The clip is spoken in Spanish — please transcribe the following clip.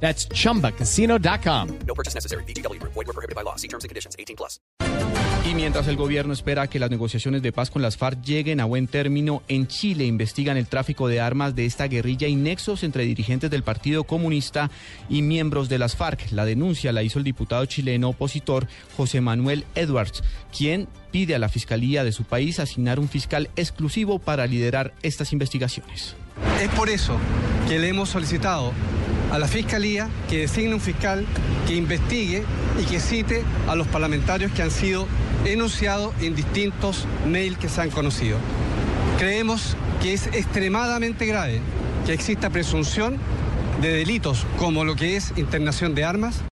That's chumbacasino.com. No purchase necessary. BGW. Void were prohibited by law. See terms and conditions. 18 plus. Y mientras el gobierno espera que las negociaciones de paz con las FARC lleguen a buen término, en Chile investigan el tráfico de armas de esta guerrilla y nexos entre dirigentes del Partido Comunista y miembros de las FARC. La denuncia la hizo el diputado chileno opositor José Manuel Edwards, quien pide a la Fiscalía de su país asignar un fiscal exclusivo para liderar estas investigaciones. Es por eso que le hemos solicitado a la Fiscalía que designe un fiscal que investigue y que cite a los parlamentarios que han sido enunciados en distintos mails que se han conocido. Creemos que es extremadamente grave que exista presunción de delitos como lo que es internación de armas.